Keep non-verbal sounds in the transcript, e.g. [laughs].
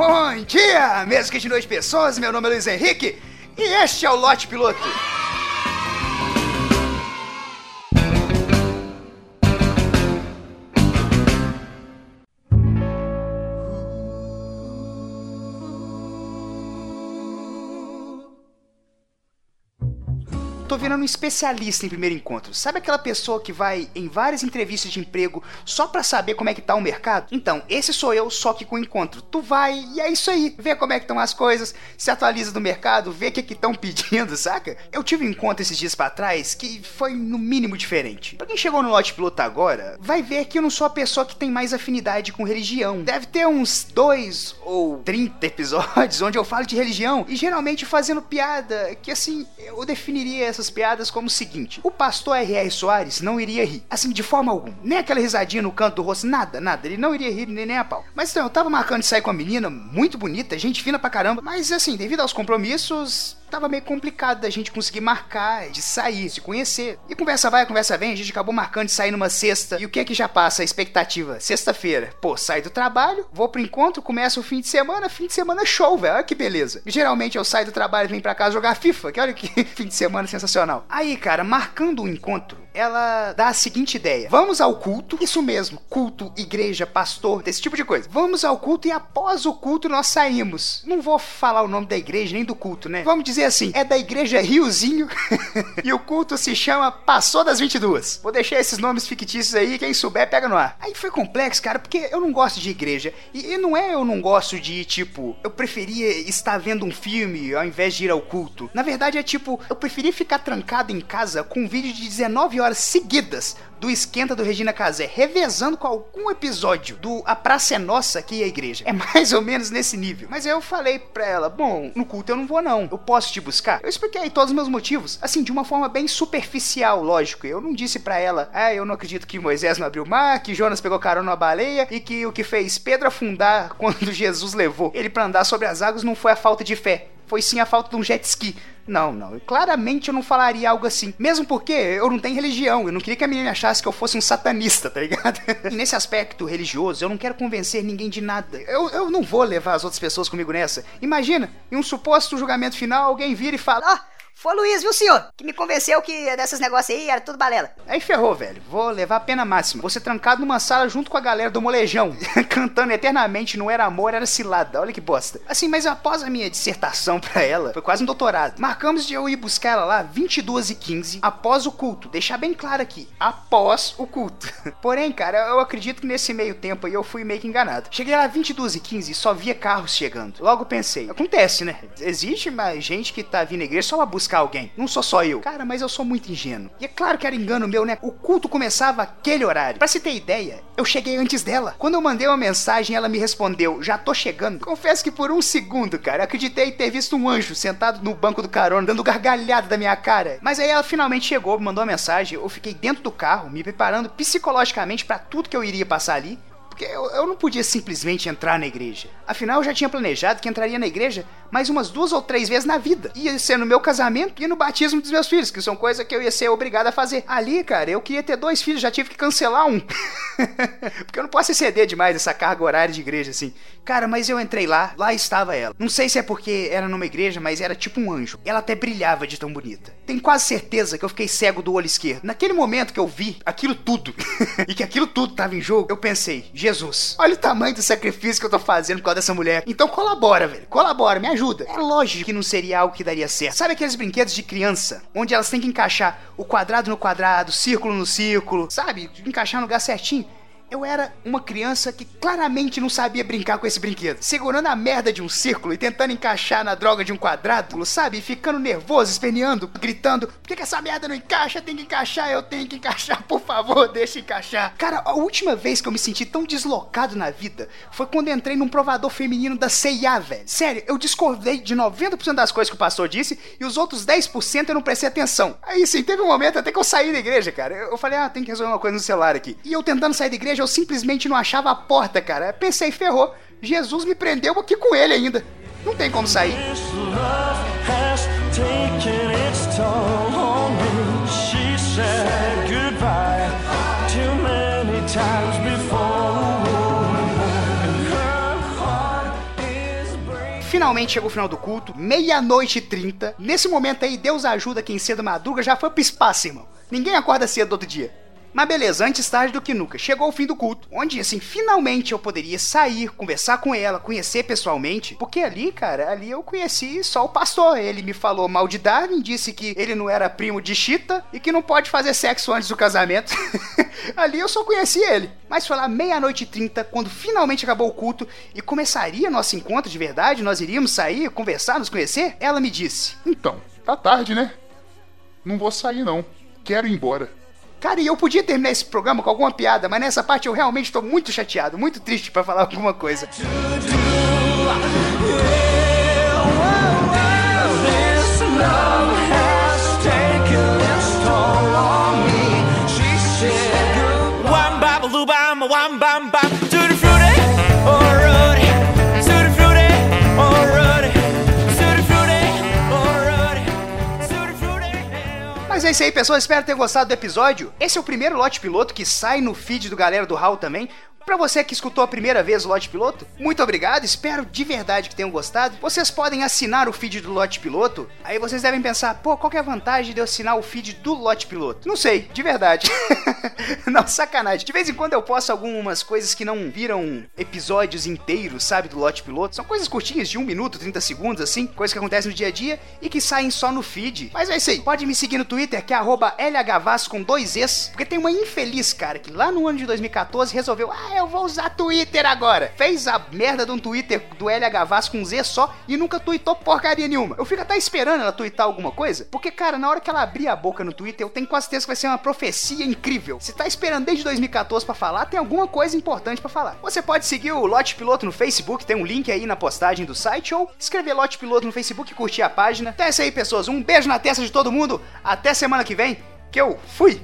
Bom dia, mesmo que de noite pessoas, meu nome é Luiz Henrique e este é o Lote Piloto. Tô virando um especialista em primeiro encontro. Sabe aquela pessoa que vai em várias entrevistas de emprego só pra saber como é que tá o mercado? Então, esse sou eu, só que com encontro. Tu vai e é isso aí, vê como é que estão as coisas, se atualiza do mercado, vê o que que estão pedindo, [laughs] saca? Eu tive um encontro esses dias para trás que foi no mínimo diferente. Pra quem chegou no lote piloto agora, vai ver que eu não sou a pessoa que tem mais afinidade com religião. Deve ter uns dois ou 30 episódios [laughs] onde eu falo de religião e geralmente fazendo piada que assim, eu definiria essa essas piadas como o seguinte: o pastor R.R. Soares não iria rir. Assim, de forma alguma. Nem aquela risadinha no canto do rosto, nada, nada. Ele não iria rir nem, nem a pau. Mas então, eu tava marcando de sair com a menina, muito bonita, gente fina pra caramba. Mas assim, devido aos compromissos, tava meio complicado da gente conseguir marcar, de sair, se conhecer. E conversa vai, conversa vem, a gente acabou marcando de sair numa sexta. E o que é que já passa a expectativa? Sexta-feira. Pô, sai do trabalho, vou pro encontro, começa o fim de semana, fim de semana show, velho. Olha que beleza. geralmente eu saio do trabalho e venho pra casa jogar FIFA, que olha que [laughs] fim de semana sensacional. Aí, cara, marcando o encontro, ela dá a seguinte ideia: vamos ao culto, isso mesmo, culto, igreja, pastor, desse tipo de coisa. Vamos ao culto e após o culto nós saímos. Não vou falar o nome da igreja nem do culto, né? Vamos dizer assim: é da igreja Riozinho [laughs] e o culto se chama Passou das 22. Vou deixar esses nomes fictícios aí, quem souber pega no ar. Aí foi complexo, cara, porque eu não gosto de igreja. E, e não é eu não gosto de, tipo, eu preferia estar vendo um filme ao invés de ir ao culto. Na verdade é tipo, eu preferia ficar trancado em casa com um vídeo de 19 horas seguidas do Esquenta do Regina Casé, revezando com algum episódio do A Praça é Nossa aqui a igreja. É mais ou menos nesse nível. Mas aí eu falei pra ela: bom, no culto eu não vou não. Eu posso te buscar? Eu expliquei todos os meus motivos, assim, de uma forma bem superficial, lógico. Eu não disse para ela: ah, eu não acredito que Moisés não abriu o mar, que Jonas pegou carona numa baleia e que o que fez Pedro afundar [laughs] quando Jesus levou ele para andar sobre as águas não foi a falta de fé, foi sim a falta de um jet ski. Não, não. Claramente eu não falaria algo assim. Mesmo porque eu não tenho religião. Eu não queria que a menina achasse que eu fosse um satanista, tá ligado? [laughs] e nesse aspecto religioso, eu não quero convencer ninguém de nada. Eu, eu não vou levar as outras pessoas comigo nessa. Imagina, em um suposto julgamento final, alguém vira e fala: Ah, foi o Luiz, viu, senhor? Que me convenceu que desses negócios aí era tudo balela. Aí ferrou, velho. Vou levar a pena máxima. Você trancado numa sala junto com a galera do molejão, [laughs] cantando eternamente Não Era Amor, Era Cilada. Olha que bosta. Assim, mas após a minha dissertação [laughs] pra ela, foi quase um doutorado. Marcamos de eu ir buscar ela lá 22 e 15 após o culto. Deixar bem claro aqui, após o culto. [laughs] Porém, cara, eu acredito que nesse meio tempo aí eu fui meio que enganado. Cheguei lá 22 e 15 e só via carros chegando. Logo pensei, acontece, né? Existe mais gente que tá vindo à igreja só uma buscar alguém. Não sou só eu. Cara, mas eu sou muito ingênuo. E é claro que era engano meu, né? O culto começava aquele horário. Pra se ter ideia, eu cheguei antes dela. Quando eu mandei uma mensagem, ela me respondeu: Já tô chegando. Confesso que por um segundo, cara, acreditei ter visto um anjo sentado no banco do carona, dando gargalhada da minha cara. Mas aí ela finalmente chegou, me mandou uma mensagem. Eu fiquei dentro do carro, me preparando psicologicamente para tudo que eu iria passar ali porque eu, eu, não podia simplesmente entrar na igreja. Afinal, eu já tinha planejado que entraria na igreja mais umas duas ou três vezes na vida. Ia ser no meu casamento e no batismo dos meus filhos, que são coisas que eu ia ser obrigado a fazer. Ali, cara, eu queria ter dois filhos, já tive que cancelar um. [laughs] porque eu não posso exceder demais essa carga horária de igreja assim. Cara, mas eu entrei lá, lá estava ela. Não sei se é porque era numa igreja, mas era tipo um anjo. Ela até brilhava de tão bonita. Tenho quase certeza que eu fiquei cego do olho esquerdo. Naquele momento que eu vi aquilo tudo [laughs] e que aquilo tudo tava em jogo, eu pensei, Jesus, olha o tamanho do sacrifício que eu tô fazendo por causa dessa mulher. Então colabora, velho. Colabora, me ajuda. É lógico que não seria algo que daria certo. Sabe aqueles brinquedos de criança, onde elas têm que encaixar o quadrado no quadrado, círculo no círculo, sabe? Encaixar no lugar certinho. Eu era uma criança que claramente não sabia brincar com esse brinquedo. Segurando a merda de um círculo e tentando encaixar na droga de um quadrado, sabe? Ficando nervoso, esperneando, gritando: Por que, que essa merda não encaixa? Tem que encaixar, eu tenho que encaixar, por favor, [laughs] deixa encaixar. Cara, a última vez que eu me senti tão deslocado na vida foi quando entrei num provador feminino da CIA, velho. Sério, eu discordei de 90% das coisas que o pastor disse e os outros 10% eu não prestei atenção. Aí sim, teve um momento até que eu saí da igreja, cara. Eu falei: Ah, tem que resolver uma coisa no celular aqui. E eu tentando sair da igreja, eu simplesmente não achava a porta, cara. Pensei, ferrou. Jesus me prendeu aqui com ele ainda. Não tem como sair. finalmente chegou o final do culto, meia-noite e trinta. Nesse momento aí, Deus ajuda quem cedo madruga já foi pro espaço, irmão. Ninguém acorda cedo do outro dia. Mas beleza, antes tarde do que nunca. Chegou o fim do culto, onde assim, finalmente eu poderia sair, conversar com ela, conhecer pessoalmente. Porque ali, cara, ali eu conheci só o pastor. Ele me falou mal de Darwin, disse que ele não era primo de Chita e que não pode fazer sexo antes do casamento. [laughs] ali eu só conheci ele. Mas foi lá meia-noite e trinta, quando finalmente acabou o culto e começaria nosso encontro de verdade, nós iríamos sair, conversar, nos conhecer. Ela me disse: Então, tá tarde, né? Não vou sair não. Quero ir embora. Cara, e eu podia terminar esse programa com alguma piada, mas nessa parte eu realmente tô muito chateado, muito triste para falar [laughs] alguma coisa. One bam, bam é isso aí, pessoal. Espero ter gostado do episódio. Esse é o primeiro lote piloto que sai no feed do galera do Hall também. Pra você que escutou a primeira vez o Lote Piloto, muito obrigado, espero de verdade que tenham gostado. Vocês podem assinar o feed do Lote Piloto, aí vocês devem pensar, pô, qual que é a vantagem de eu assinar o feed do Lote Piloto? Não sei, de verdade. [laughs] não, sacanagem. De vez em quando eu posto algumas coisas que não viram episódios inteiros, sabe, do Lote Piloto. São coisas curtinhas, de 1 minuto, 30 segundos, assim, coisas que acontecem no dia a dia e que saem só no feed. Mas é isso aí, pode me seguir no Twitter, que é LHVAS com dois Es, porque tem uma infeliz, cara, que lá no ano de 2014 resolveu, ah, eu vou usar Twitter agora. Fez a merda de um Twitter do LH Vaz com Z só e nunca tweetou porcaria nenhuma. Eu fico até esperando ela tweetar alguma coisa, porque, cara, na hora que ela abrir a boca no Twitter, eu tenho quase certeza que vai ser uma profecia incrível. Se tá esperando desde 2014 pra falar, tem alguma coisa importante pra falar. Você pode seguir o Lote Piloto no Facebook, tem um link aí na postagem do site, ou escrever Lote Piloto no Facebook e curtir a página. Então é isso aí, pessoas. Um beijo na testa de todo mundo. Até semana que vem, que eu fui!